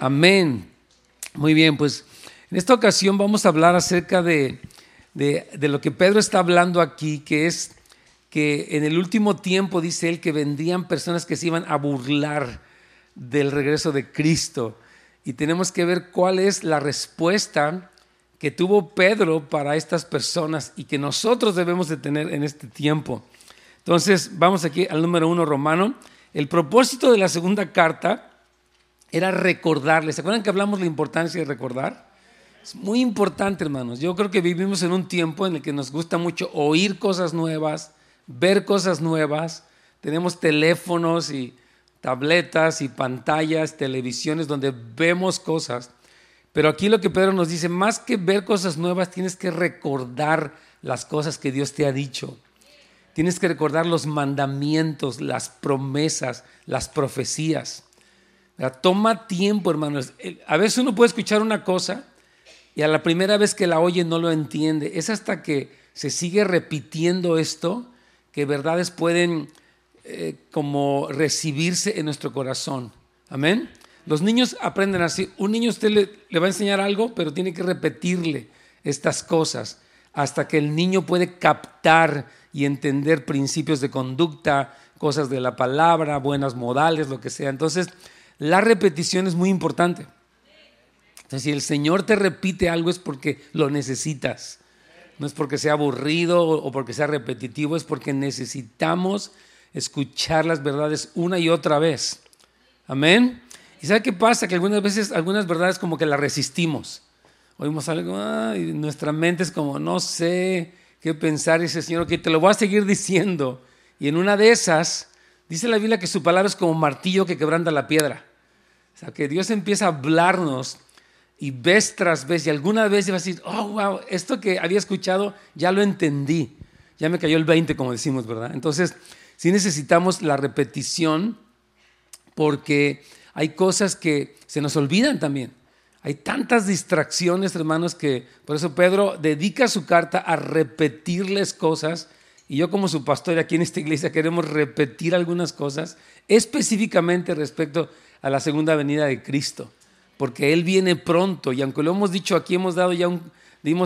Amén. Muy bien, pues en esta ocasión vamos a hablar acerca de, lo que Pedro está hablando aquí, que es que en el último tiempo, dice él, que vendrían personas que se iban a burlar del regreso de Cristo. Y tenemos que ver cuál es la respuesta que tuvo Pedro para estas personas y que nosotros debemos de tener en este tiempo. Entonces, vamos aquí al número uno romano. El propósito de la segunda carta era recordarles. ¿Se acuerdan que hablamos de la importancia de recordar? Es muy importante, hermanos. Yo creo que vivimos en un tiempo en el que nos gusta mucho oír cosas nuevas, ver cosas nuevas. Tenemos teléfonos y tabletas y pantallas, televisiones donde vemos cosas. Pero aquí lo que Pedro nos dice, más que ver cosas nuevas, tienes que recordar las cosas que Dios te ha dicho. Tienes que recordar los mandamientos, las promesas, las profecías. Toma tiempo, hermanos. A veces uno puede escuchar una cosa y a la primera vez que la oye no lo entiende. Es hasta que se sigue repitiendo esto que verdades pueden eh, como recibirse en nuestro corazón. Amén. Los niños aprenden así. Un niño usted le, le va a enseñar algo, pero tiene que repetirle estas cosas hasta que el niño puede captar y entender principios de conducta, cosas de la palabra, buenas modales, lo que sea. Entonces, la repetición es muy importante. Entonces, si el Señor te repite algo es porque lo necesitas. No es porque sea aburrido o porque sea repetitivo, es porque necesitamos escuchar las verdades una y otra vez. Amén. ¿Y sabe qué pasa? Que algunas veces, algunas verdades como que las resistimos. Oímos algo y nuestra mente es como, no sé qué pensar. Y dice, Señor, que te lo voy a seguir diciendo. Y en una de esas, dice la Biblia que su palabra es como martillo que quebranta la piedra. O sea, que Dios empieza a hablarnos y vez tras vez, y alguna vez va a decir, oh, wow, esto que había escuchado ya lo entendí. Ya me cayó el 20, como decimos, ¿verdad? Entonces, sí necesitamos la repetición porque hay cosas que se nos olvidan también. Hay tantas distracciones, hermanos, que por eso Pedro dedica su carta a repetirles cosas. Y yo como su pastor aquí en esta iglesia queremos repetir algunas cosas específicamente respecto a la segunda venida de Cristo, porque Él viene pronto y aunque lo hemos dicho aquí, hemos dado ya un,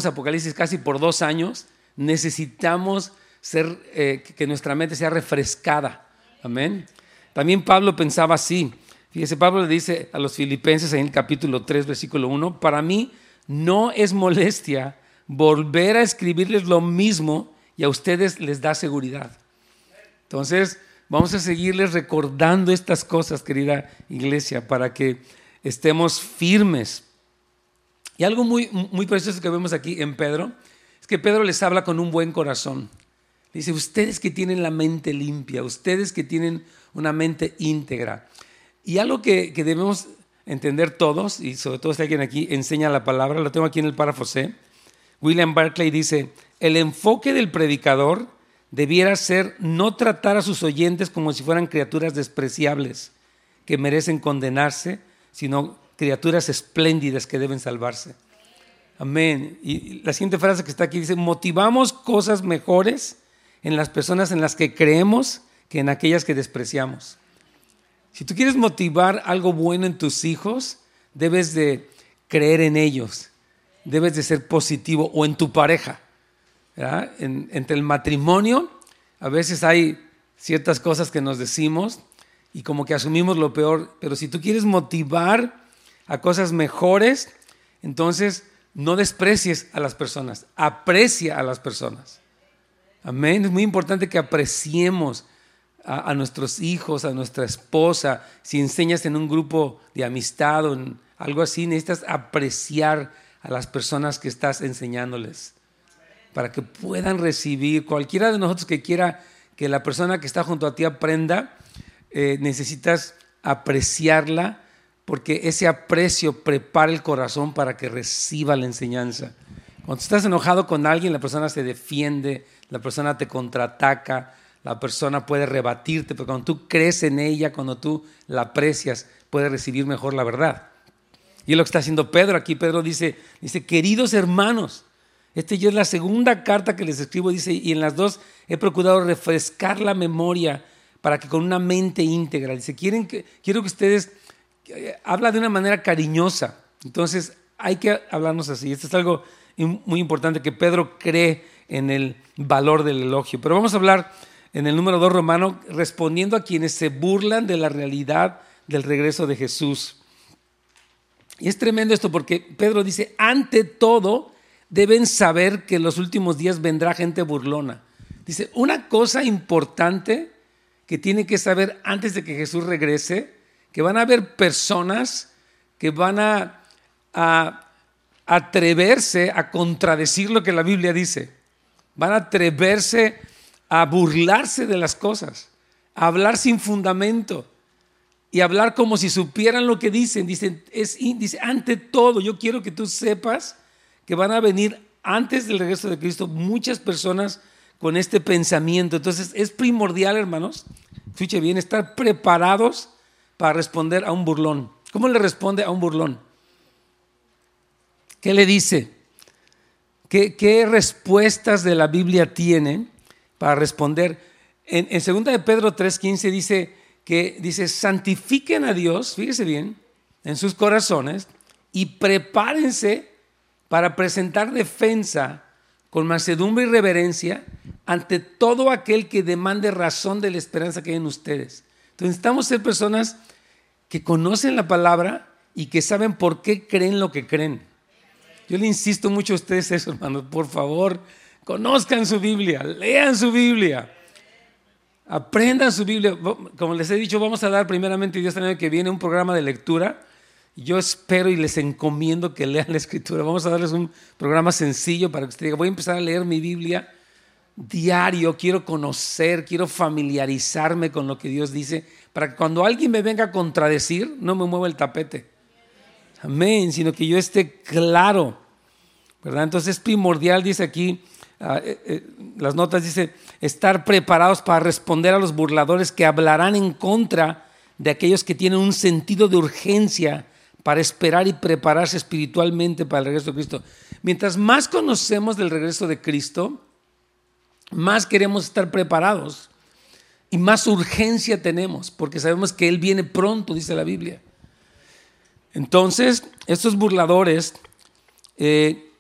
Apocalipsis casi por dos años, necesitamos ser, eh, que nuestra mente sea refrescada. Amén. También Pablo pensaba así. Fíjese, Pablo le dice a los filipenses en el capítulo 3, versículo 1, para mí no es molestia volver a escribirles lo mismo y a ustedes les da seguridad. Entonces, Vamos a seguirles recordando estas cosas, querida iglesia, para que estemos firmes. Y algo muy, muy precioso que vemos aquí en Pedro es que Pedro les habla con un buen corazón. Dice, ustedes que tienen la mente limpia, ustedes que tienen una mente íntegra. Y algo que, que debemos entender todos, y sobre todo si alguien aquí enseña la palabra, lo tengo aquí en el párrafo C. William Barclay dice, el enfoque del predicador debiera ser no tratar a sus oyentes como si fueran criaturas despreciables que merecen condenarse, sino criaturas espléndidas que deben salvarse. Amén. Y la siguiente frase que está aquí dice, motivamos cosas mejores en las personas en las que creemos que en aquellas que despreciamos. Si tú quieres motivar algo bueno en tus hijos, debes de creer en ellos, debes de ser positivo o en tu pareja entre el matrimonio, a veces hay ciertas cosas que nos decimos y como que asumimos lo peor, pero si tú quieres motivar a cosas mejores, entonces no desprecies a las personas, aprecia a las personas. Amén. Es muy importante que apreciemos a, a, nuestros hijos, a nuestra esposa. Si enseñas en un grupo de amistad o en algo así, necesitas apreciar a las personas que estás enseñándoles para que puedan recibir. Cualquiera de nosotros que quiera que la persona que está junto a ti aprenda, eh, necesitas apreciarla porque ese aprecio prepara el corazón para que reciba la enseñanza. Cuando estás enojado con alguien, la persona se defiende, la persona te contraataca, la persona puede rebatirte, pero cuando tú crees en ella, cuando tú la aprecias, puede recibir mejor la verdad. Y es lo que está haciendo Pedro aquí. Pedro dice, dice, queridos hermanos, esta ya es la segunda carta que les escribo, dice, y en las dos he procurado refrescar la memoria para que con una mente íntegra, dice, quieren quiero que ustedes habla de una manera cariñosa. Entonces hay que hablarnos así. Esto es algo muy importante que Pedro cree en el valor del elogio. Pero vamos a hablar en el número 2 romano respondiendo a quienes se burlan de la realidad del regreso de Jesús. Y es tremendo esto porque Pedro dice, ante todo deben saber que en los últimos días vendrá gente burlona. Dice, una cosa importante que tiene que saber antes de que Jesús regrese, que van a haber personas que van a, a atreverse a contradecir lo que la Biblia dice. Van a atreverse a burlarse de las cosas, a hablar sin fundamento y hablar como si supieran lo que dicen. Dicen, es, dice, ante todo, yo quiero que tú sepas que van a venir antes del regreso de Cristo muchas personas con este pensamiento. Entonces es primordial, hermanos, escuche bien, estar preparados para responder a un burlón. ¿Cómo le responde a un burlón? ¿Qué le dice? ¿Qué, respuestas de la Biblia tiene para responder? En, en 2 de Pedro 3:15 dice que dice, santifiquen a Dios, fíjese bien, en sus corazones y prepárense para presentar defensa con mansedumbre y reverencia ante todo aquel que demande razón de la esperanza que hay en ustedes. Entonces necesitamos ser personas que conocen la palabra y que saben por qué creen lo que creen. Yo le insisto mucho a ustedes eso, hermanos, por favor, conozcan su Biblia, lean su Biblia, aprendan su Biblia. Como les he dicho, vamos a dar primeramente Dios también que viene un programa de lectura yo espero y les encomiendo que lean la escritura. Vamos a darles un programa sencillo para que usted diga, voy a empezar a leer mi Biblia diario, quiero conocer, quiero familiarizarme con lo que Dios dice, para que cuando alguien me venga a contradecir, no me mueva el tapete. Amén, sino que yo esté claro. ¿verdad? Entonces es primordial, dice aquí, ah, eh, eh, las notas dice, estar preparados para responder a los burladores que hablarán en contra de aquellos que tienen un sentido de urgencia para esperar y prepararse espiritualmente para el regreso de Cristo. Mientras más conocemos del regreso de Cristo, más queremos estar preparados y más urgencia tenemos, porque sabemos que Él viene pronto, dice la Biblia. Entonces, estos burladores eh,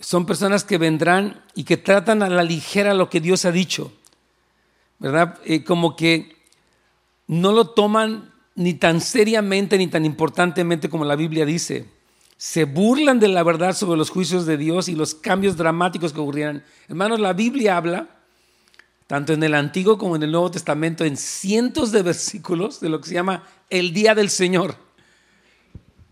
son personas que vendrán y que tratan a la ligera lo que Dios ha dicho, ¿verdad? Eh, como que no lo toman ni tan seriamente ni tan importantemente como la Biblia dice. Se burlan de la verdad sobre los juicios de Dios y los cambios dramáticos que ocurrieran. Hermanos, la Biblia habla, tanto en el Antiguo como en el Nuevo Testamento, en cientos de versículos de lo que se llama el día del Señor.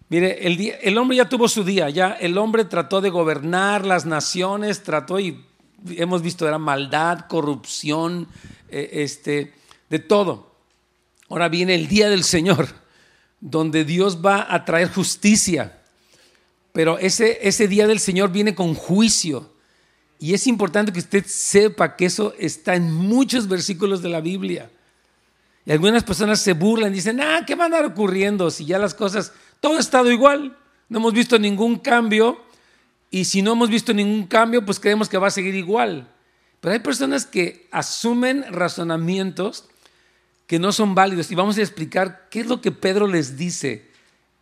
Mire, el, día, el hombre ya tuvo su día, ya el hombre trató de gobernar las naciones, trató y hemos visto, era maldad, corrupción, eh, este, de todo. Ahora viene el día del Señor, donde Dios va a traer justicia. Pero ese, ese día del Señor viene con juicio. Y es importante que usted sepa que eso está en muchos versículos de la Biblia. Y algunas personas se burlan dicen, ah, ¿qué va a andar ocurriendo si ya las cosas, todo ha estado igual? No hemos visto ningún cambio. Y si no hemos visto ningún cambio, pues creemos que va a seguir igual. Pero hay personas que asumen razonamientos que no son válidos. Y vamos a explicar qué es lo que Pedro les dice.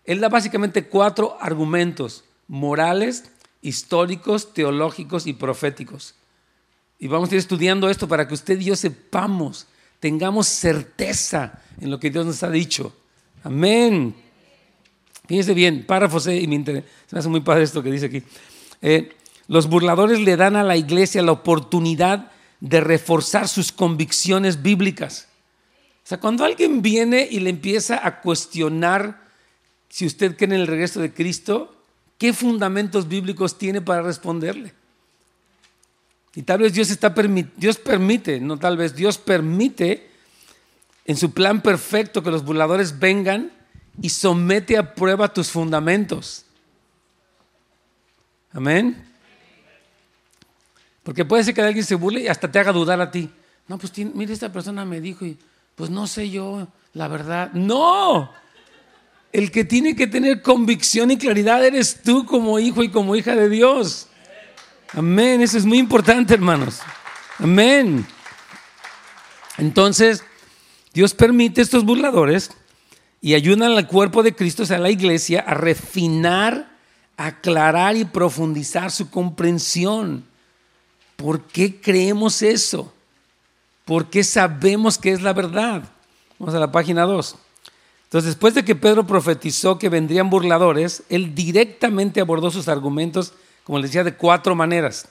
Él da básicamente cuatro argumentos, morales, históricos, teológicos y proféticos. Y vamos a ir estudiando esto para que usted y yo sepamos, tengamos certeza en lo que Dios nos ha dicho. Amén. Fíjese bien, párrafo C, y me, interesa, se me hace muy padre esto que dice aquí. Eh, los burladores le dan a la iglesia la oportunidad de reforzar sus convicciones bíblicas. O sea, cuando alguien viene y le empieza a cuestionar si usted cree en el regreso de Cristo, ¿qué fundamentos bíblicos tiene para responderle? Y tal vez Dios está Dios permite, no tal vez Dios permite en su plan perfecto que los burladores vengan y somete a prueba tus fundamentos. Amén. Porque puede ser que alguien se burle y hasta te haga dudar a ti. No, pues mire, esta persona me dijo y pues no sé yo, la verdad. No, el que tiene que tener convicción y claridad eres tú como hijo y como hija de Dios. Amén, eso es muy importante, hermanos. Amén. Entonces, Dios permite estos burladores y ayudan al cuerpo de Cristo, o sea, a la iglesia, a refinar, aclarar y profundizar su comprensión. ¿Por qué creemos eso? ¿Por qué sabemos que es la verdad? Vamos a la página 2. Entonces, después de que Pedro profetizó que vendrían burladores, él directamente abordó sus argumentos, como les decía, de cuatro maneras.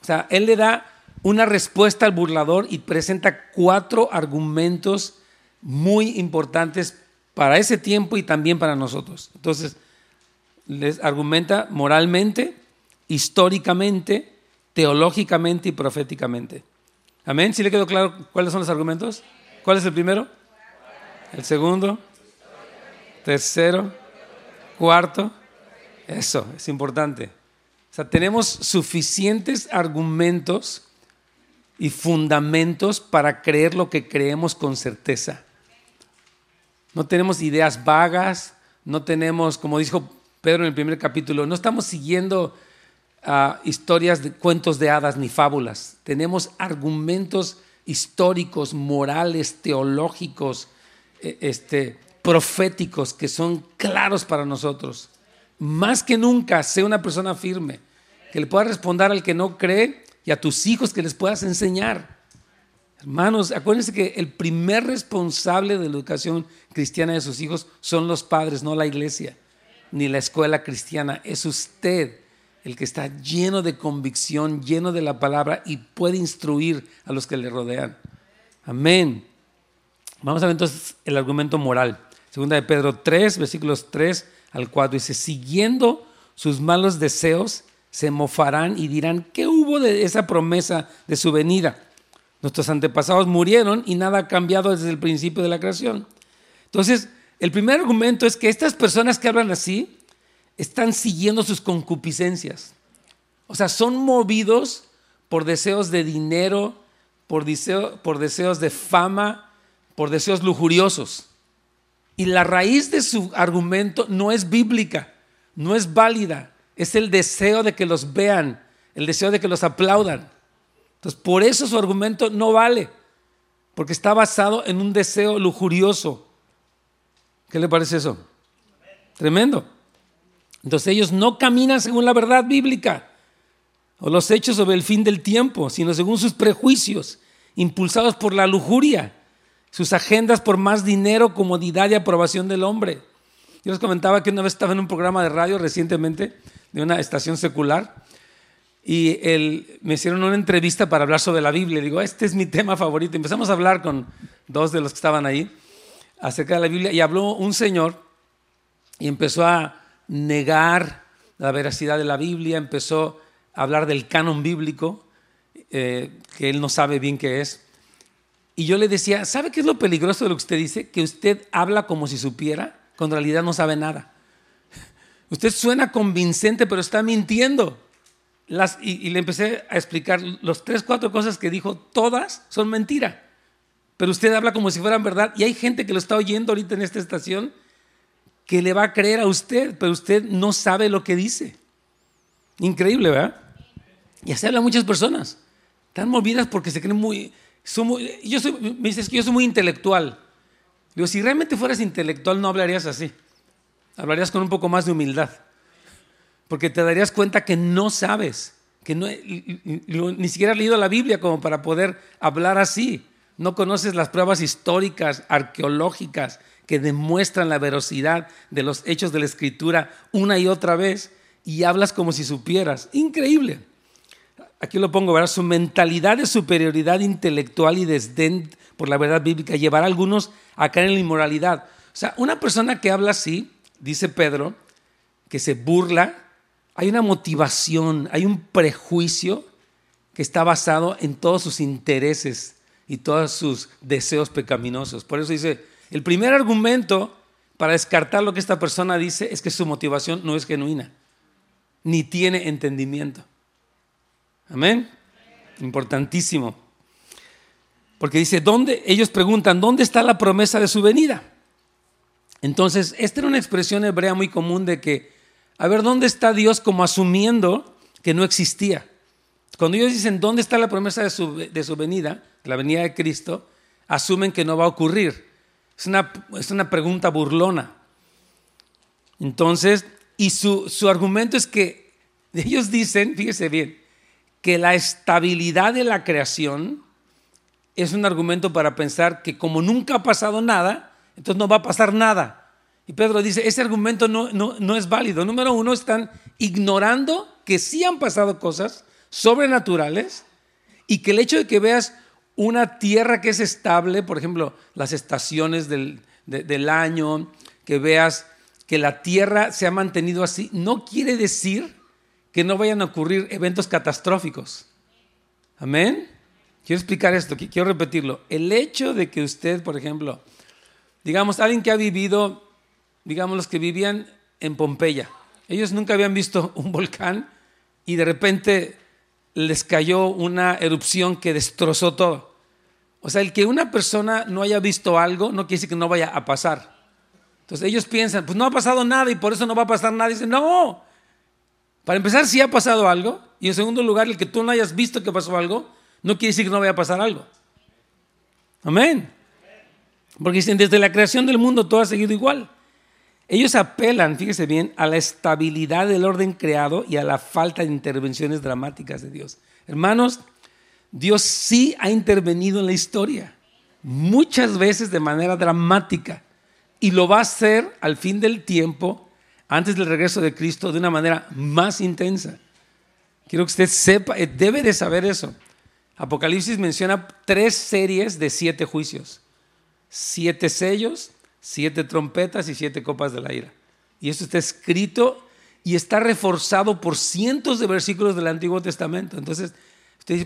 O sea, él le da una respuesta al burlador y presenta cuatro argumentos muy importantes para ese tiempo y también para nosotros. Entonces, les argumenta moralmente, históricamente, teológicamente y proféticamente. Amén. ¿Sí le quedó claro cuáles son los argumentos? ¿Cuál es el primero? El segundo. Tercero. Cuarto. Eso, es importante. O sea, tenemos suficientes argumentos y fundamentos para creer lo que creemos con certeza. No tenemos ideas vagas, no tenemos, como dijo Pedro en el primer capítulo, no estamos siguiendo historias de cuentos de hadas ni fábulas. Tenemos argumentos históricos, morales, teológicos, eh, este, proféticos que son claros para nosotros. Más que nunca, sé una persona firme, que le pueda responder al que no cree y a tus hijos que les puedas enseñar. Hermanos, acuérdense que el primer responsable de la educación cristiana de sus hijos son los padres, no la iglesia, ni la escuela cristiana. Es usted el que está lleno de convicción, lleno de la palabra y puede instruir a los que le rodean. Amén. Vamos a ver entonces el argumento moral. Segunda de Pedro 3, versículos 3 al 4 dice, siguiendo sus malos deseos, se mofarán y dirán, ¿qué hubo de esa promesa de su venida? Nuestros antepasados murieron y nada ha cambiado desde el principio de la creación. Entonces, el primer argumento es que estas personas que hablan así están siguiendo sus concupiscencias. O sea, son movidos por deseos de dinero, por, por deseos de fama, por deseos lujuriosos. Y la raíz de su argumento no es bíblica, no es válida, es el deseo de que los vean, el deseo de que los aplaudan. Entonces, por eso su argumento no vale, porque está basado en un deseo lujurioso. ¿Qué le parece eso? Tremendo. Entonces ellos no caminan según la verdad bíblica o los hechos sobre el fin del tiempo, sino según sus prejuicios, impulsados por la lujuria sus agendas por más dinero, comodidad y aprobación del hombre. Yo les comentaba que una vez estaba en un programa de radio recientemente de una estación secular y me hicieron una entrevista para hablar sobre la Biblia. Digo, este es mi tema favorito. Empezamos a hablar con dos de los que estaban ahí acerca de la Biblia y habló un señor y empezó a negar la veracidad de la Biblia, empezó a hablar del canon bíblico, eh, que él no sabe bien qué es. Y yo le decía, ¿sabe qué es lo peligroso de lo que usted dice? Que usted habla como si supiera, cuando en realidad no sabe nada. Usted suena convincente, pero está mintiendo. Las, y, le empecé a explicar los tres, cuatro cosas que dijo, todas son mentira. Pero usted habla como si fueran verdad. Y hay gente que lo está oyendo ahorita en esta estación que le va a creer a usted, pero usted no sabe lo que dice. Increíble, ¿verdad? Y así hablan muchas personas. Están movidas porque se creen muy, yo soy, me dices que yo soy muy intelectual. Digo, si realmente fueras intelectual no hablarías así. Hablarías con un poco más de humildad. Porque te darías cuenta que no sabes, que no, ni siquiera has leído la Biblia como para poder hablar así. No conoces las pruebas históricas, arqueológicas, que demuestran la veracidad de los hechos de la Escritura una y otra vez y hablas como si supieras. Increíble aquí lo pongo, ¿verdad? Su mentalidad de superioridad intelectual y desdén por la verdad bíblica llevará a algunos a caer en la inmoralidad. O sea, una persona que habla así, dice Pedro, que se burla, hay una motivación, hay un prejuicio que está basado en todos sus intereses y todos sus deseos pecaminosos. Por eso dice, el primer argumento para descartar lo que esta persona dice es que su motivación no es genuina, ni tiene entendimiento. Amén. Importantísimo. Porque dice, ¿dónde? Ellos preguntan, ¿dónde está la promesa de su venida? Entonces, esta era una expresión hebrea muy común de que, a ver, ¿dónde está Dios como asumiendo que no existía? Cuando ellos dicen, ¿dónde está la promesa de su, de su venida, la venida de Cristo? Asumen que no va a ocurrir. Es una, es una pregunta burlona. Entonces, y su, su argumento es que ellos dicen, fíjese bien, que la estabilidad de la creación es un argumento para pensar que como nunca ha pasado nada, entonces no va a pasar nada. Y Pedro dice, ese argumento no, no, no es válido. Número uno, están ignorando que sí han pasado cosas sobrenaturales y que el hecho de que veas una tierra que es estable, por ejemplo, las estaciones del, del año, que veas que la tierra se ha mantenido así, no quiere decir que no vayan a ocurrir eventos catastróficos. Amén. Quiero explicar esto, quiero repetirlo. El hecho de que usted, por ejemplo, digamos, alguien que ha vivido, digamos, los que vivían en Pompeya, ellos nunca habían visto un volcán y de repente les cayó una erupción que destrozó todo. O sea, el que una persona no haya visto algo no quiere decir que no vaya a pasar. Entonces ellos piensan, pues no ha pasado nada y por eso no va a pasar nada. Y dicen, no, para empezar, si ha pasado algo, y en segundo lugar, el que tú no hayas visto que pasó algo, no quiere decir que no vaya a pasar algo. Amén. Porque dicen, desde la creación del mundo todo ha seguido igual. Ellos apelan, fíjese bien, a la estabilidad del orden creado y a la falta de intervenciones dramáticas de Dios. Hermanos, Dios sí ha intervenido en la historia, muchas veces de manera dramática, y lo va a hacer al fin del tiempo antes del regreso de Cristo de una manera más intensa. Quiero que usted sepa, eh, debe de saber eso. Apocalipsis menciona tres series de siete juicios. Siete sellos, siete trompetas y siete copas de la ira. Y eso está escrito y está reforzado por cientos de versículos del Antiguo Testamento. Entonces,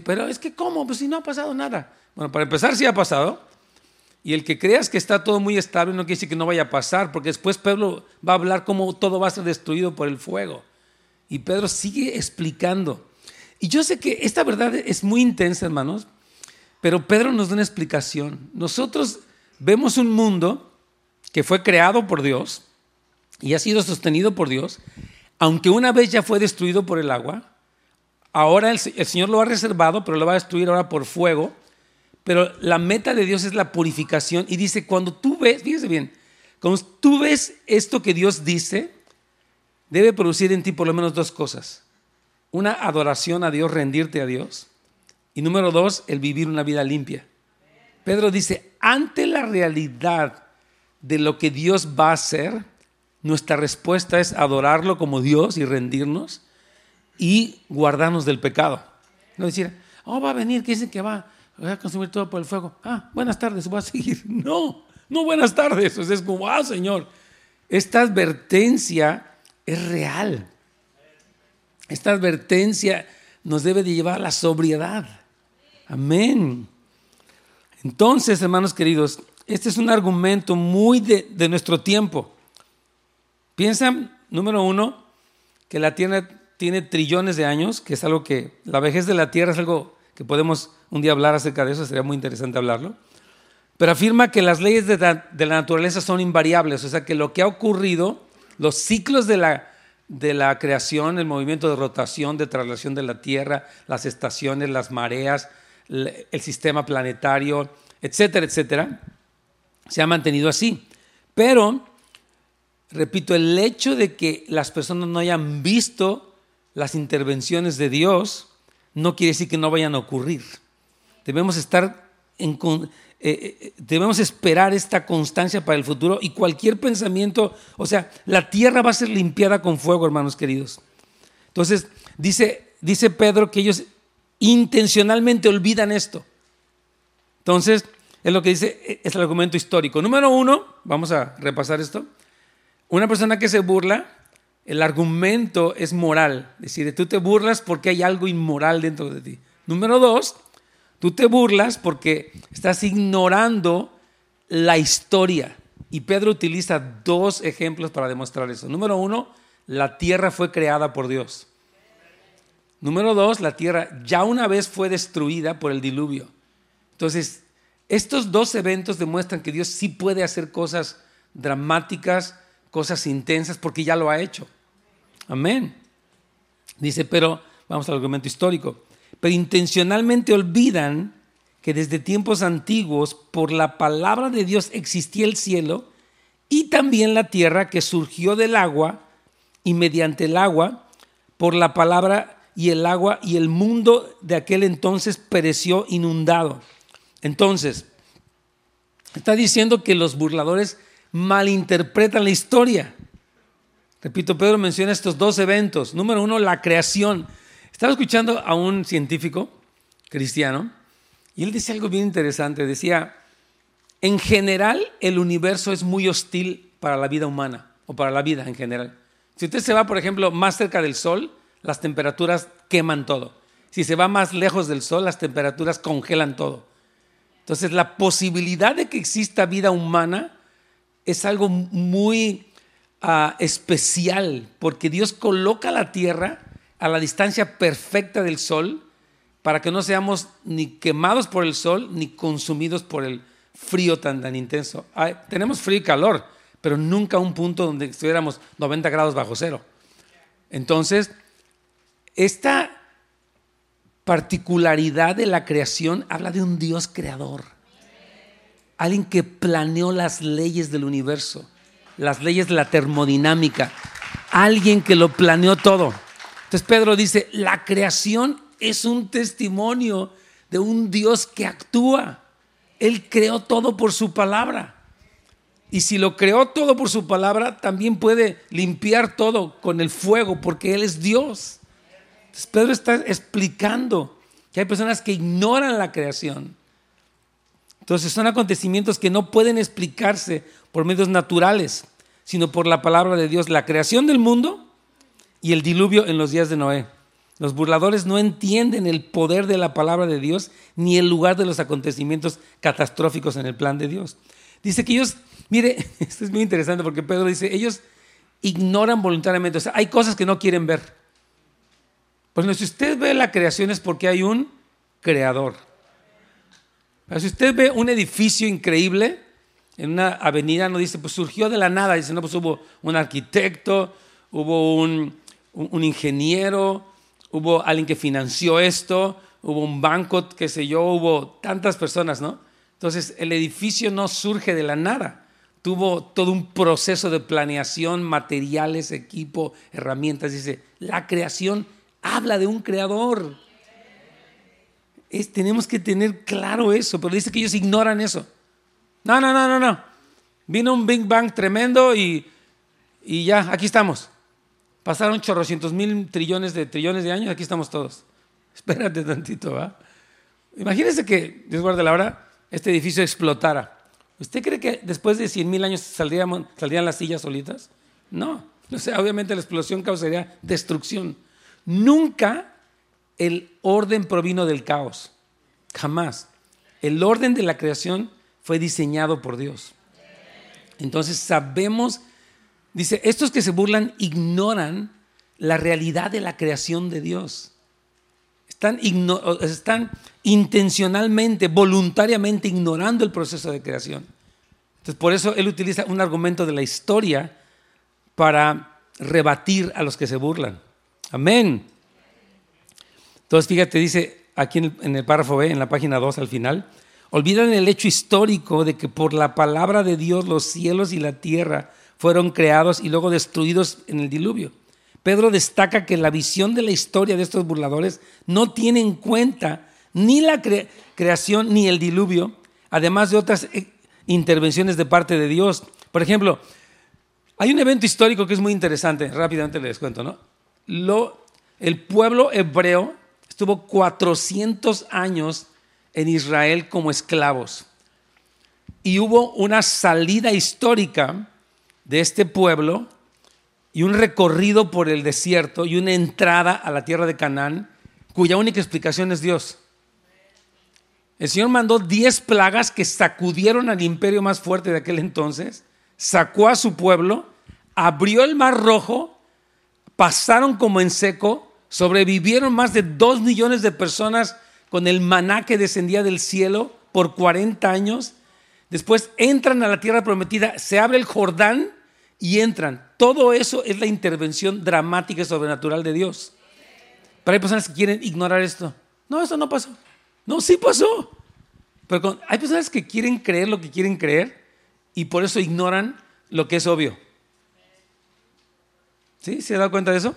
pero es que ¿cómo? Pues si no ha pasado nada. Bueno, para empezar, sí ha pasado. Y el que creas que está todo muy estable no quiere decir que no vaya a pasar, porque después Pedro va a hablar cómo todo va a ser destruido por el fuego. Y Pedro sigue explicando. Y yo sé que esta verdad es muy intensa, hermanos, pero Pedro nos da una explicación. Nosotros vemos un mundo que fue creado por Dios y ha sido sostenido por Dios, aunque una vez ya fue destruido por el agua, ahora el, Señor lo ha reservado, pero lo va a destruir ahora por fuego pero la meta de Dios es la purificación. Y dice, cuando tú ves, fíjese bien, cuando tú ves esto que Dios dice, debe producir en ti por lo menos dos cosas. Una adoración a Dios, rendirte a Dios. Y número dos, el vivir una vida limpia. Pedro dice, ante la realidad de lo que Dios va a hacer, nuestra respuesta es adorarlo como Dios y rendirnos y guardarnos del pecado. No decir, oh, va a venir, que dicen que va, voy a consumir todo por el fuego. Ah, buenas tardes, voy a seguir. No, no buenas tardes. es como, ah, Señor, esta advertencia es real. Esta advertencia nos debe de llevar a la sobriedad. Amén. Entonces, hermanos queridos, este es un argumento muy de, de nuestro tiempo. Piensa, número uno, que la Tierra tiene trillones de años, que es algo que la vejez de la Tierra es algo que podemos un día hablar acerca de eso, sería muy interesante hablarlo. Pero afirma que las leyes de la, naturaleza son invariables, o sea que lo que ha ocurrido, los ciclos de la, de la creación, el movimiento de rotación, de traslación de la Tierra, las estaciones, las mareas, el sistema planetario, etcétera, etcétera, se ha mantenido así. Pero, repito, el hecho de que las personas no hayan visto las intervenciones de Dios no quiere decir que no vayan a ocurrir. Debemos estar en, eh, eh, debemos esperar esta constancia para el futuro y cualquier pensamiento, o sea, la tierra va a ser limpiada con fuego, hermanos queridos. Entonces, dice, dice Pedro que ellos intencionalmente olvidan esto. Entonces, es lo que dice, eh, es el argumento histórico. Número uno, vamos a repasar esto. Una persona que se burla, el argumento es moral. Es decir, tú te burlas porque hay algo inmoral dentro de ti. Número dos, Tú te burlas porque estás ignorando la historia. Y Pedro utiliza dos ejemplos para demostrar eso. Número uno, la tierra fue creada por Dios. Número dos, la tierra ya una vez fue destruida por el diluvio. Entonces, estos dos eventos demuestran que Dios sí puede hacer cosas dramáticas, cosas intensas, porque ya lo ha hecho. Amén. Dice, pero vamos al argumento histórico pero intencionalmente olvidan que desde tiempos antiguos por la palabra de Dios existía el cielo y también la tierra que surgió del agua y mediante el agua por la palabra y el agua y el mundo de aquel entonces pereció inundado. Entonces, está diciendo que los burladores malinterpretan la historia. Repito, Pedro menciona estos dos eventos. Número uno, la creación. Estaba escuchando a un científico cristiano y él decía algo bien interesante. Decía, en general el universo es muy hostil para la vida humana o para la vida en general. Si usted se va, por ejemplo, más cerca del sol, las temperaturas queman todo. Si se va más lejos del sol, las temperaturas congelan todo. Entonces, la posibilidad de que exista vida humana es algo muy uh, especial, porque Dios coloca la tierra a la distancia perfecta del sol para que no seamos ni quemados por el sol ni consumidos por el frío tan, tan intenso. tenemos frío y calor, pero nunca un punto donde estuviéramos 90 grados bajo cero. Entonces, esta particularidad de la creación habla de un Dios creador. Alguien que planeó las leyes del universo, las leyes de la termodinámica. Alguien que lo planeó todo. Entonces Pedro dice, la creación es un testimonio de un Dios que actúa. Él creó todo por su palabra. Y si lo creó todo por su palabra, también puede limpiar todo con el fuego, porque Él es Dios. Pedro está explicando que hay personas que ignoran la creación. Entonces son acontecimientos que no pueden explicarse por medios naturales, sino por la palabra de Dios. La creación del mundo y el diluvio en los días de Noé. Los burladores no entienden el poder de la palabra de Dios ni el lugar de los acontecimientos catastróficos en el plan de Dios. Dice que ellos, mire, esto es muy interesante porque Pedro dice, ellos ignoran voluntariamente, o sea, hay cosas que no quieren ver. Pues si usted ve la creación es porque hay un creador. Si usted ve un edificio increíble en una avenida, no dice, pues surgió de la nada, dice, no, pues hubo un arquitecto, hubo un ingeniero, hubo alguien que financió esto, hubo un banco, qué sé yo, hubo tantas personas, ¿no? Entonces, el edificio no surge de la nada. Tuvo todo un proceso de planeación, materiales, equipo, herramientas. Dice, la creación habla de un creador. Tenemos que tener claro eso, pero dice que ellos ignoran eso. No, no, no, no, no. Vino un Big Bang tremendo y, y ya, aquí estamos. Pasaron chorrocientos mil trillones de trillones de años, aquí estamos todos. Espérate tantito, ¿va? Imagínese que, Dios guarde la hora, este edificio explotara. ¿Usted cree que después de cien mil años saldrían, saldrían las sillas solitas? No. O sea, obviamente la explosión causaría destrucción. Nunca el orden provino del caos. Jamás. El orden de la creación fue diseñado por Dios. Entonces sabemos Dice, estos que se burlan ignoran la realidad de la creación de Dios. Están, intencionalmente, voluntariamente ignorando el proceso de creación. Entonces, por eso él utiliza un argumento de la historia para rebatir a los que se burlan. Amén. Entonces, fíjate, dice aquí en el, en el párrafo B, en la página 2 al final, olvidan el hecho histórico de que por la palabra de Dios los cielos y la tierra fueron creados y luego destruidos en el diluvio. Pedro destaca que la visión de la historia de estos burladores no tiene en cuenta ni la creación ni el diluvio, además de otras eh, intervenciones de parte de Dios. Por ejemplo, hay un evento histórico que es muy interesante, rápidamente les cuento, ¿no? Lo, el pueblo hebreo estuvo 400 años en Israel como esclavos y hubo una salida histórica de este pueblo y un recorrido por el desierto y una entrada a la tierra de Canaán, cuya única explicación es Dios. El Señor mandó diez plagas que sacudieron al imperio más fuerte de aquel entonces, sacó a su pueblo, abrió el mar rojo, pasaron como en seco, sobrevivieron más de dos millones de personas con el maná que descendía del cielo por 40 años Después entran a la tierra prometida, se abre el Jordán y entran. Todo eso es la intervención dramática y sobrenatural de Dios. Pero hay personas que quieren ignorar esto. No, eso no pasó. No, sí pasó. Pero hay personas que quieren creer lo que quieren creer y por eso ignoran lo que es obvio. ¿Sí? ¿Se ha dado cuenta de eso?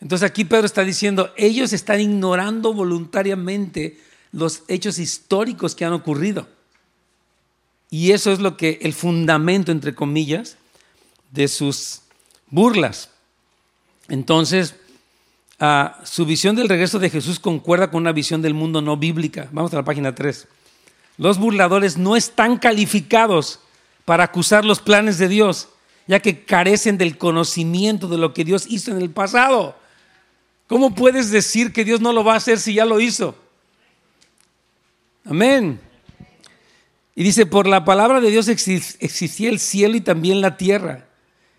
Entonces aquí Pedro está diciendo, ellos están ignorando voluntariamente los hechos históricos que han ocurrido. Y eso es lo que el fundamento, entre comillas, de sus burlas. Entonces, ah, su visión del regreso de Jesús concuerda con una visión del mundo no bíblica. Vamos a la página 3. Los burladores no están calificados para acusar los planes de Dios, ya que carecen del conocimiento de lo que Dios hizo en el pasado. ¿Cómo puedes decir que Dios no lo va a hacer si ya lo hizo? Amén. Y dice, por la palabra de Dios existía el cielo y también la tierra.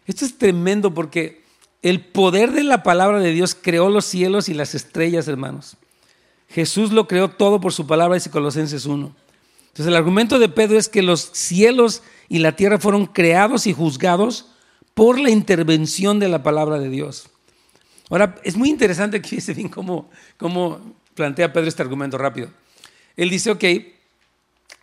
Esto es tremendo porque el poder de la palabra de Dios creó los cielos y las estrellas, hermanos. Jesús lo creó todo por su palabra, dice Colosenses 1. Entonces el argumento de Pedro es que los cielos y la tierra fueron creados y juzgados por la intervención de la palabra de Dios. Ahora, es muy interesante que fíjese bien cómo, cómo plantea Pedro este argumento rápido. Él dice, ok,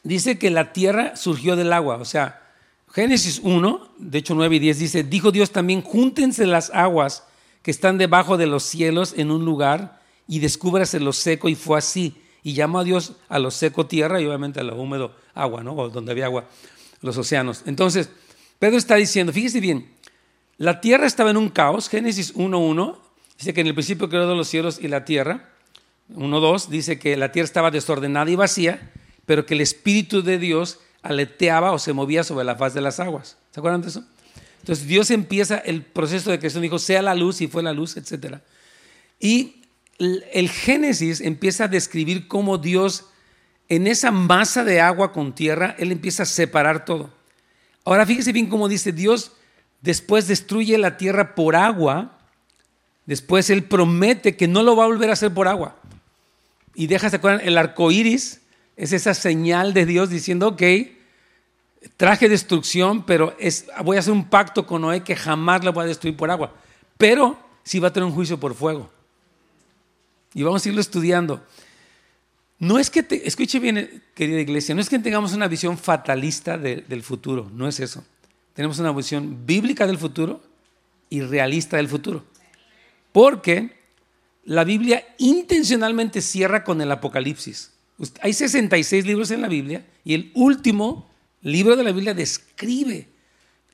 dice que la tierra surgió del agua, o sea, Génesis 1, de hecho 9 y 10 dice, dijo Dios también, júntense las aguas que están debajo de los cielos en un lugar y descúbrase lo seco y fue así. Y llamó a Dios a lo seco tierra y obviamente a lo húmedo agua, ¿no? O donde había agua, los océanos. Entonces, Pedro está diciendo, fíjese bien, la tierra estaba en un caos, Génesis 1.1, dice que en el principio creó los cielos y la tierra. 1.2 dice que la tierra estaba desordenada y vacía, pero que el Espíritu de Dios aleteaba o se movía sobre la faz de las aguas. ¿Se acuerdan de eso? Entonces Dios empieza el proceso de creación, dijo, sea la luz y fue la luz, etc. Y el Génesis empieza a describir cómo Dios, en esa masa de agua con tierra, Él empieza a separar todo. Ahora fíjese bien cómo dice Dios, después destruye la tierra por agua, después Él promete que no lo va a volver a hacer por agua. Y deja, ¿se acuerdan? El arco iris es esa señal de Dios diciendo, ok, traje destrucción, pero es, voy a hacer un pacto con Noé que jamás lo voy a destruir por agua. Pero sí va a tener un juicio por fuego. Y vamos a irlo estudiando. No es que, te, escuche bien, querida iglesia, no es que tengamos una visión fatalista del futuro, no es eso. Tenemos una visión bíblica del futuro y realista del futuro. Porque la Biblia intencionalmente cierra con el Apocalipsis. Hay 66 libros en la Biblia y el último libro de la Biblia describe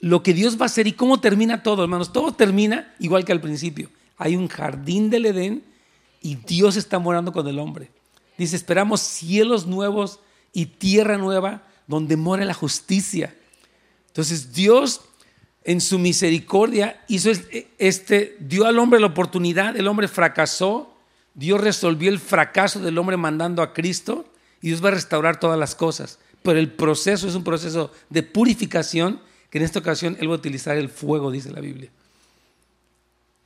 lo que Dios va a hacer y cómo termina todo, hermanos. Todo termina igual que al principio. Hay un jardín del Edén y Dios está morando con el hombre. Dice, esperamos cielos nuevos y tierra nueva donde mora la justicia. Entonces Dios en su misericordia hizo este, dio al hombre la oportunidad, el hombre fracasó, Dios resolvió el fracaso del hombre mandando a Cristo y Dios va a restaurar todas las cosas. Pero el proceso es un proceso de purificación que en esta ocasión Él va a utilizar el fuego, dice la Biblia.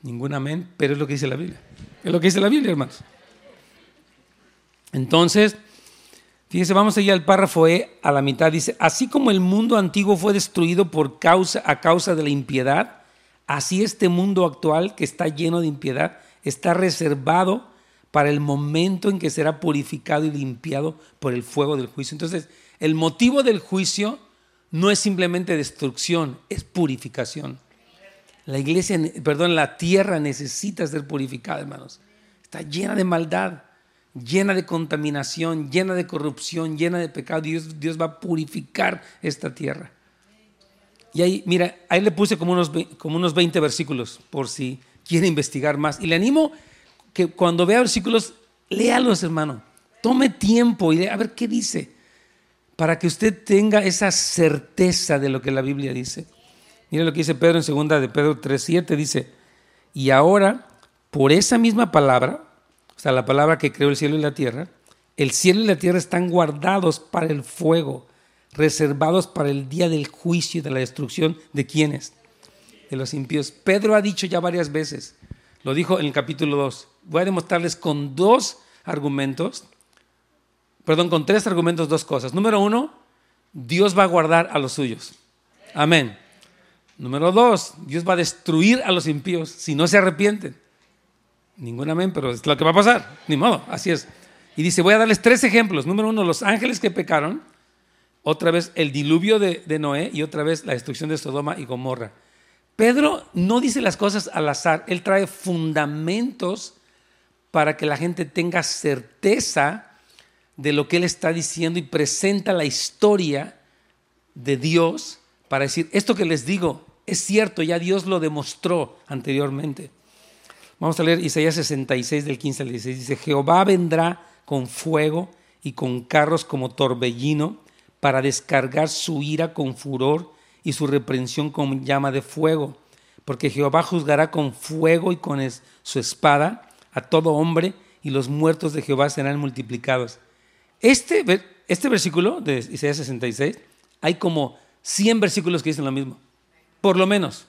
Ningún amén, pero es lo que dice la Biblia. Es lo que dice la Biblia, hermanos. Entonces, fíjense, vamos allá al párrafo E, a la mitad, dice, así como el mundo antiguo fue destruido por causa, a causa de la impiedad, así este mundo actual que está lleno de impiedad está reservado para el momento en que será purificado y limpiado por el fuego del juicio. Entonces, el motivo del juicio no es simplemente destrucción, es purificación. La iglesia, perdón, la tierra necesita ser purificada, hermanos. Está llena de maldad, llena de contaminación, llena de corrupción, llena de pecado. Dios, Dios va a purificar esta tierra. Y ahí, mira, ahí le puse como unos, como unos 20 versículos por si quiere investigar más. Y le animo que cuando vea versículos, léalos, hermano. Tome tiempo y a ver qué dice, para que usted tenga esa certeza de lo que la Biblia dice. Mira lo que dice Pedro en segunda de Pedro 3.7, dice, y ahora, por esa misma palabra, o sea, la palabra que creó el cielo y la tierra, el cielo y la tierra están guardados para el fuego, reservados para el día del juicio y de la destrucción de quienes? De los impíos. Pedro ha dicho ya varias veces, lo dijo en el capítulo 2, voy a demostrarles con dos argumentos, perdón, con tres argumentos, dos cosas. Número uno, Dios va a guardar a los suyos. Amén. Número dos, Dios va a destruir a los impíos si no se arrepienten. Ningún amén, pero es lo que va a pasar. Ni modo, así es. Y dice, voy a darles tres ejemplos. Número uno, los ángeles que pecaron. Otra vez el diluvio de, de Noé y otra vez la destrucción de Sodoma y Gomorra. Pedro no dice las cosas al azar, él trae fundamentos para que la gente tenga certeza de lo que él está diciendo y presenta la historia de Dios para decir, esto que les digo es cierto, ya Dios lo demostró anteriormente. Vamos a leer Isaías 66 del 15 al 16. Dice, Jehová vendrá con fuego y con carros como torbellino para descargar su ira con furor y su reprensión con llama de fuego, porque Jehová juzgará con fuego y con su espada a todo hombre, y los muertos de Jehová serán multiplicados. Este, este versículo de Isaías 66, hay como 100 versículos que dicen lo mismo, por lo menos.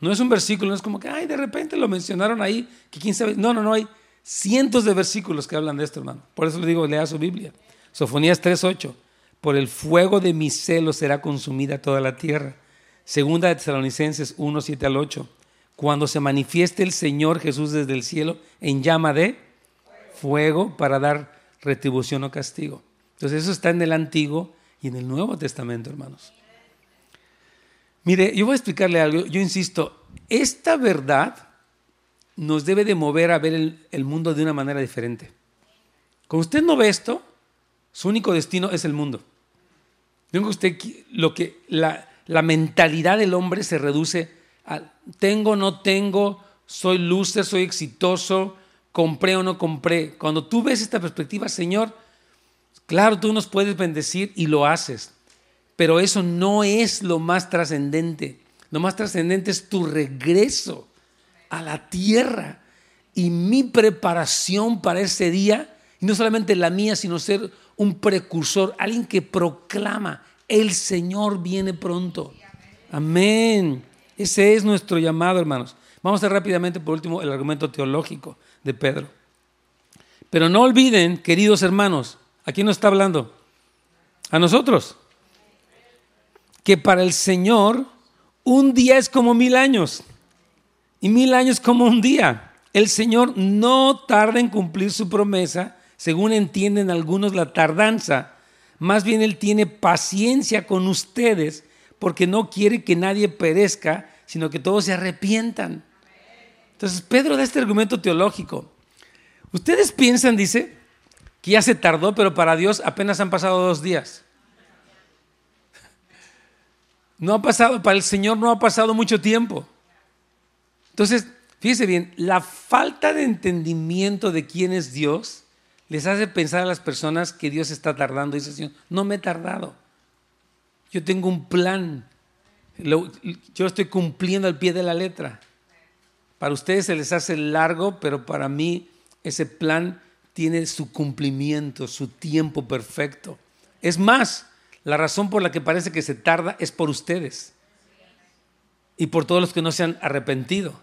No es un versículo, no es como que, ay, de repente lo mencionaron ahí, que quién sabe. No, no, no, hay cientos de versículos que hablan de esto, hermano. Por eso le digo, lea su Biblia. Sofonías 3.8 por el fuego de mi celo será consumida toda la tierra. Segunda de Tesalonicenses 1, 7 al 8. Cuando se manifieste el Señor Jesús desde el cielo en llama de fuego para dar retribución o castigo. Entonces eso está en el Antiguo y en el Nuevo Testamento, hermanos. Mire, yo voy a explicarle algo. Yo insisto, esta verdad nos debe de mover a ver el, mundo de una manera diferente. Cuando usted no ve esto, su único destino es el mundo. usted lo que la, mentalidad del hombre se reduce a tengo, no tengo, soy loser, soy exitoso, compré o no compré. Cuando tú ves esta perspectiva, Señor, claro, tú nos puedes bendecir y lo haces, pero eso no es lo más trascendente. Lo más trascendente es tu regreso a la tierra y mi preparación para ese día, y no solamente la mía, sino ser un precursor, alguien que proclama, el Señor viene pronto. Amén. Ese es nuestro llamado, hermanos. Vamos a ver rápidamente, por último, el argumento teológico de Pedro. Pero no olviden, queridos hermanos, ¿a quién nos está hablando? A nosotros. Que para el Señor un día es como mil años y mil años como un día. El Señor no tarda en cumplir su promesa, según entienden algunos la tardanza, más bien Él tiene paciencia con ustedes porque no quiere que nadie perezca, sino que todos se arrepientan. Entonces Pedro da este argumento teológico. Ustedes piensan, dice, que ya se tardó, pero para Dios apenas han pasado dos días. No ha pasado, para el Señor no ha pasado mucho tiempo. Entonces, fíjese bien, la falta de entendimiento de quién es Dios les hace pensar a las personas que Dios está tardando. Dice Señor, no me he tardado. Yo tengo un plan. Yo estoy cumpliendo al pie de la letra. Para ustedes se les hace largo, pero para mí ese plan tiene su cumplimiento, su tiempo perfecto. Es más, la razón por la que parece que se tarda es por ustedes y por todos los que no se han arrepentido.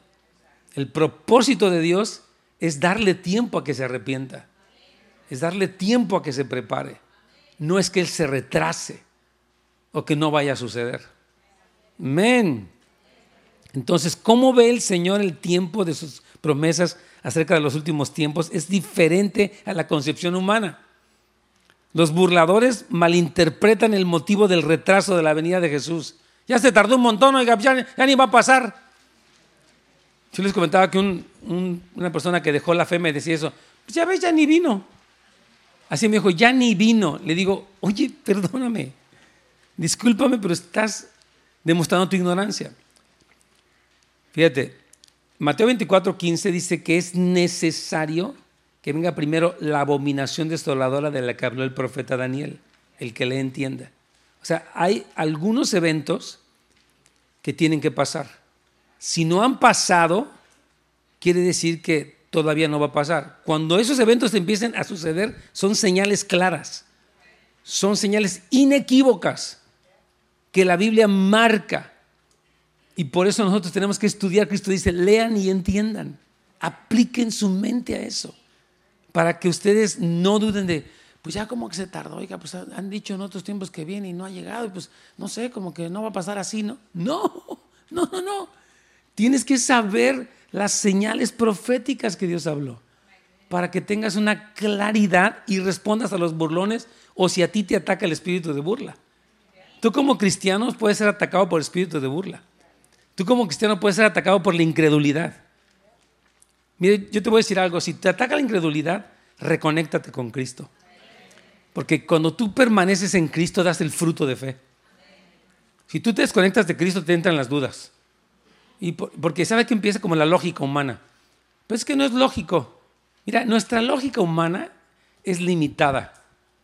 El propósito de Dios es darle tiempo a que se arrepienta es darle tiempo a que se prepare. No es que Él se retrase o que no vaya a suceder. Amén. Entonces, ¿cómo ve el Señor el tiempo de sus promesas acerca de los últimos tiempos? Es diferente a la concepción humana. Los burladores malinterpretan el motivo del retraso de la venida de Jesús. Ya se tardó un montón, oiga, ya, ni va a pasar. Yo les comentaba que una persona que dejó la fe me decía eso. Pues ya ves, ya ni vino. Así me dijo, ya ni vino. Le digo, oye, perdóname, discúlpame, pero estás demostrando tu ignorancia. Fíjate, Mateo 24, 15 dice que es necesario que venga primero la abominación desoladora de la que habló el profeta Daniel, el que le entienda. O sea, hay algunos eventos que tienen que pasar. Si no han pasado, quiere decir que todavía no va a pasar. Cuando esos eventos empiecen a suceder, son señales claras, son señales inequívocas que la Biblia marca. Y por eso nosotros tenemos que estudiar. Cristo dice, lean y entiendan, apliquen su mente a eso, para que ustedes no duden de, pues ya como que se tardó, oiga, pues han dicho en otros tiempos que viene y no ha llegado, y pues no sé, como que no va a pasar así, ¿no? No, no, no, no. Tienes que saber las señales proféticas que Dios habló. para que tengas una claridad y respondas a los burlones o si a ti te ataca el espíritu de burla. Tú como cristiano puedes ser atacado por el espíritu de burla. Tú como cristiano puedes ser atacado por la incredulidad. Mire, yo te voy a decir algo, si te ataca la incredulidad, reconéctate con Cristo. Porque cuando tú permaneces en Cristo das el fruto de fe. Si tú te desconectas de Cristo te entran las dudas. Y porque sabe que empieza como la lógica humana. Pero es que no es lógico. Mira, nuestra lógica humana es limitada.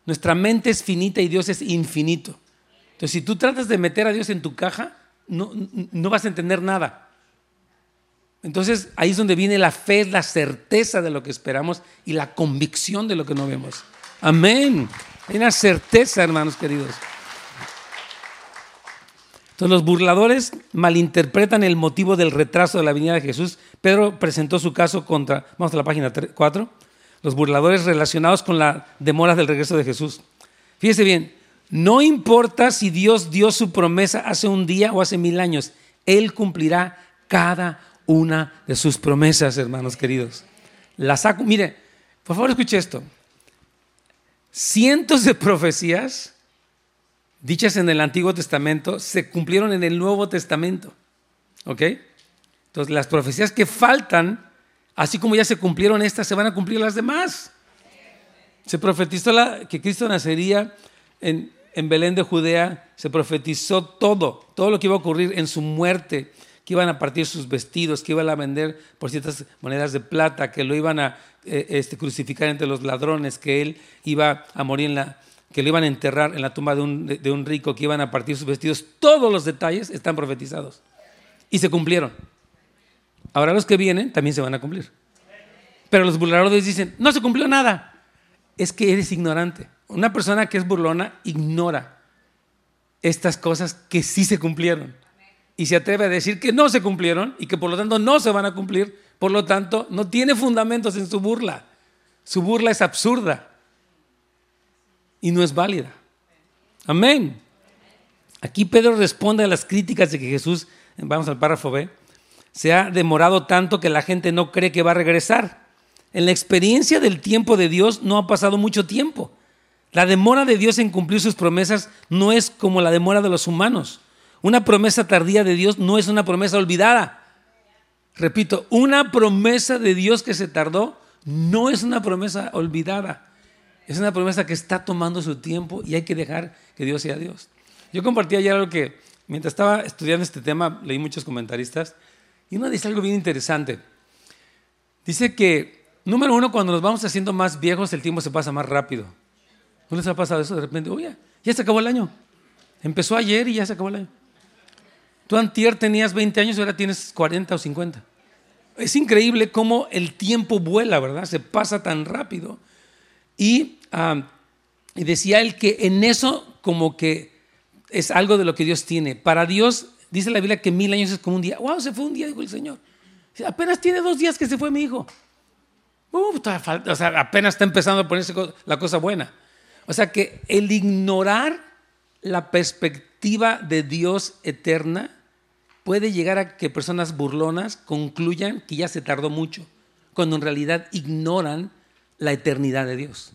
Nuestra mente es finita y Dios es infinito. Entonces, si tú tratas de meter a Dios en tu caja, no, no vas a entender nada. Entonces, ahí es donde viene la fe, la certeza de lo que esperamos y la convicción de lo que no vemos. Amén. Hay una certeza, hermanos queridos. Entonces los burladores malinterpretan el motivo del retraso de la venida de Jesús. Pedro presentó su caso contra, vamos a la página 4, los burladores relacionados con la demora del regreso de Jesús. Fíjese bien, no importa si Dios dio su promesa hace un día o hace mil años, Él cumplirá cada una de sus promesas, hermanos queridos. Mire, por favor escuche esto. Cientos de profecías dichas en el Antiguo Testamento se cumplieron en el Nuevo Testamento. ¿Ok? Entonces, las profecías que faltan, así como ya se cumplieron estas, se van a cumplir las demás. Se profetizó que Cristo nacería en, en Belén de Judea, se profetizó todo, todo lo que iba a ocurrir en su muerte, que iban a partir sus vestidos, que iban a vender por ciertas monedas de plata, que lo iban a eh, este, crucificar entre los ladrones, que él iba a morir en la, que lo iban a enterrar en la tumba de un, rico, que iban a partir sus vestidos, todos los detalles están profetizados. Y se cumplieron. Ahora los que vienen también se van a cumplir. Pero los burladores dicen, no se cumplió nada. Es que eres ignorante. Una persona que es burlona ignora estas cosas que sí se cumplieron. Y se atreve a decir que no se cumplieron y que por lo tanto no se van a cumplir. Por lo tanto, no tiene fundamentos en su burla. Su burla es absurda y no es válida. Amén. Aquí Pedro responde a las críticas de que Jesús, vamos al párrafo B, se ha demorado tanto que la gente no cree que va a regresar. En la experiencia del tiempo de Dios no ha pasado mucho tiempo. La demora de Dios en cumplir sus promesas no es como la demora de los humanos. Una promesa tardía de Dios no es una promesa olvidada. Repito, una promesa de Dios que se tardó no es una promesa olvidada. Es una promesa que está tomando su tiempo y hay que dejar que Dios sea Dios. Yo compartí ayer algo que, mientras estaba estudiando este tema, leí muchos comentaristas y uno dice algo bien interesante. Dice que, número uno, cuando nos vamos haciendo más viejos, el tiempo se pasa más rápido. ¿No les ha pasado eso de repente? Oye, ya se acabó el año. Empezó ayer y ya se acabó el año. Tú antier tenías 20 años y ahora tienes 40 o 50. Es increíble cómo el tiempo vuela, ¿verdad? Se pasa tan rápido. Y, decía él que en eso como que es algo de lo que Dios tiene. Para Dios, dice la Biblia que mil años es como un día. ¡Wow! Se fue un día, dijo el Señor. Apenas tiene dos días que se fue mi hijo. Uh, o sea, apenas está empezando a ponerse la cosa buena. O sea que el ignorar la perspectiva de Dios eterna puede llegar a que personas burlonas concluyan que ya se tardó mucho, cuando en realidad ignoran la eternidad de Dios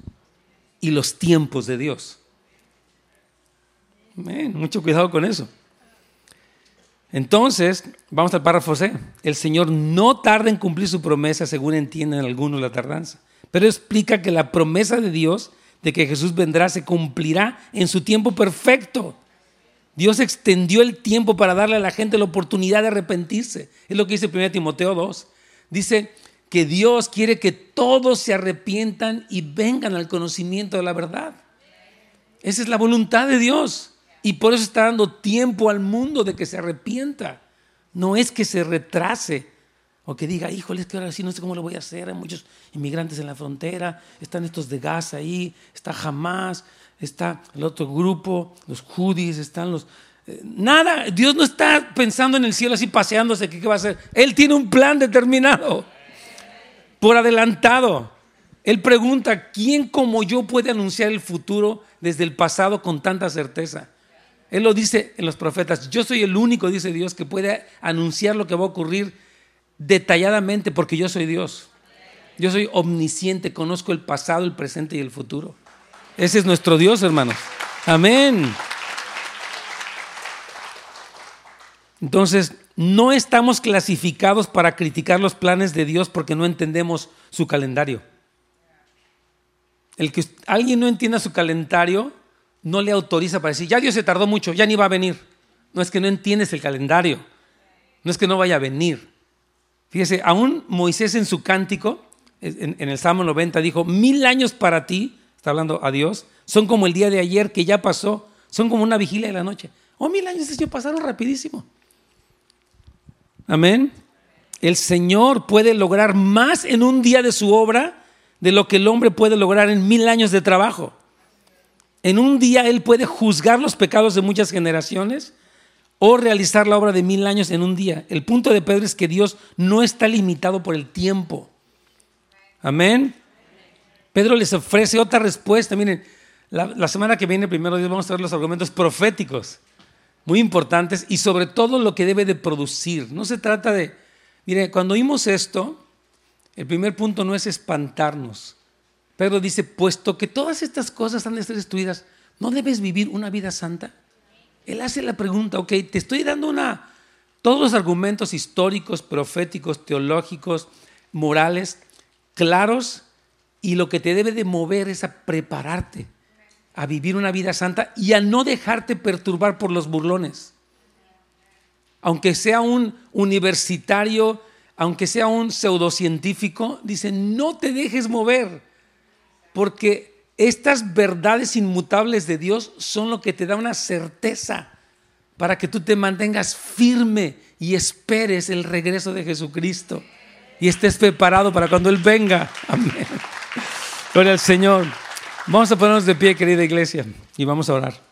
y los tiempos de Dios. mucho cuidado con eso. Entonces, vamos al párrafo C. El Señor no tarda en cumplir su promesa, según entienden algunos la tardanza, pero explica que la promesa de Dios de que Jesús vendrá se cumplirá en su tiempo perfecto. Dios extendió el tiempo para darle a la gente la oportunidad de arrepentirse. Es lo que dice 1 Timoteo 2. Dice, que Dios quiere que todos se arrepientan y vengan al conocimiento de la verdad. Esa es la voluntad de Dios. Y por eso está dando tiempo al mundo de que se arrepienta. No es que se retrase o que diga, híjole, es que ahora sí no sé cómo lo voy a hacer. Hay muchos inmigrantes en la frontera, están estos de Gaza ahí, está Hamas, está el otro grupo, los judíos, están los... Eh, nada, Dios no está pensando en el cielo así paseándose, ¿qué, qué va a hacer? Él tiene un plan determinado por adelantado. Él pregunta, ¿quién como yo puede anunciar el futuro desde el pasado con tanta certeza? Él lo dice en los profetas, yo soy el único, dice Dios, que puede anunciar lo que va a ocurrir detalladamente porque yo soy Dios. Yo soy omnisciente, conozco el pasado, el presente y el futuro. Ese es nuestro Dios, hermanos. Amén. Entonces, no estamos clasificados para criticar los planes de Dios porque no entendemos su calendario. El que alguien no entienda su calendario no le autoriza para decir, ya Dios se tardó mucho, ya ni va a venir. No es que no entiendes el calendario, no es que no vaya a venir. Fíjese, aún Moisés en su cántico, en, el Salmo 90, dijo, mil años para ti, está hablando a Dios, son como el día de ayer que ya pasó, son como una vigilia de la noche. Oh, mil años, Señor, pasaron rapidísimo. Amén. El Señor puede lograr más en un día de su obra de lo que el hombre puede lograr en mil años de trabajo. En un día Él puede juzgar los pecados de muchas generaciones o realizar la obra de mil años en un día. El punto de Pedro es que Dios no está limitado por el tiempo. Amén. Pedro les ofrece otra respuesta. Miren, la, semana que viene, primero Dios, vamos a ver los argumentos proféticos muy importantes y sobre todo lo que debe de producir. No se trata de, mire, cuando oímos esto, el primer punto no es espantarnos. Pedro dice, puesto que todas estas cosas han de ser destruidas, ¿no debes vivir una vida santa? Él hace la pregunta, ok, te estoy dando una, todos los argumentos históricos, proféticos, teológicos, morales, claros, y lo que te debe de mover es a prepararte a vivir una vida santa y a no dejarte perturbar por los burlones. Aunque sea un universitario, aunque sea un pseudocientífico, dice, no te dejes mover, porque estas verdades inmutables de Dios son lo que te da una certeza para que tú te mantengas firme y esperes el regreso de Jesucristo y estés preparado para cuando Él venga. Amén. Gloria al Señor. Vamos a ponernos de pie, querida iglesia, y vamos a orar.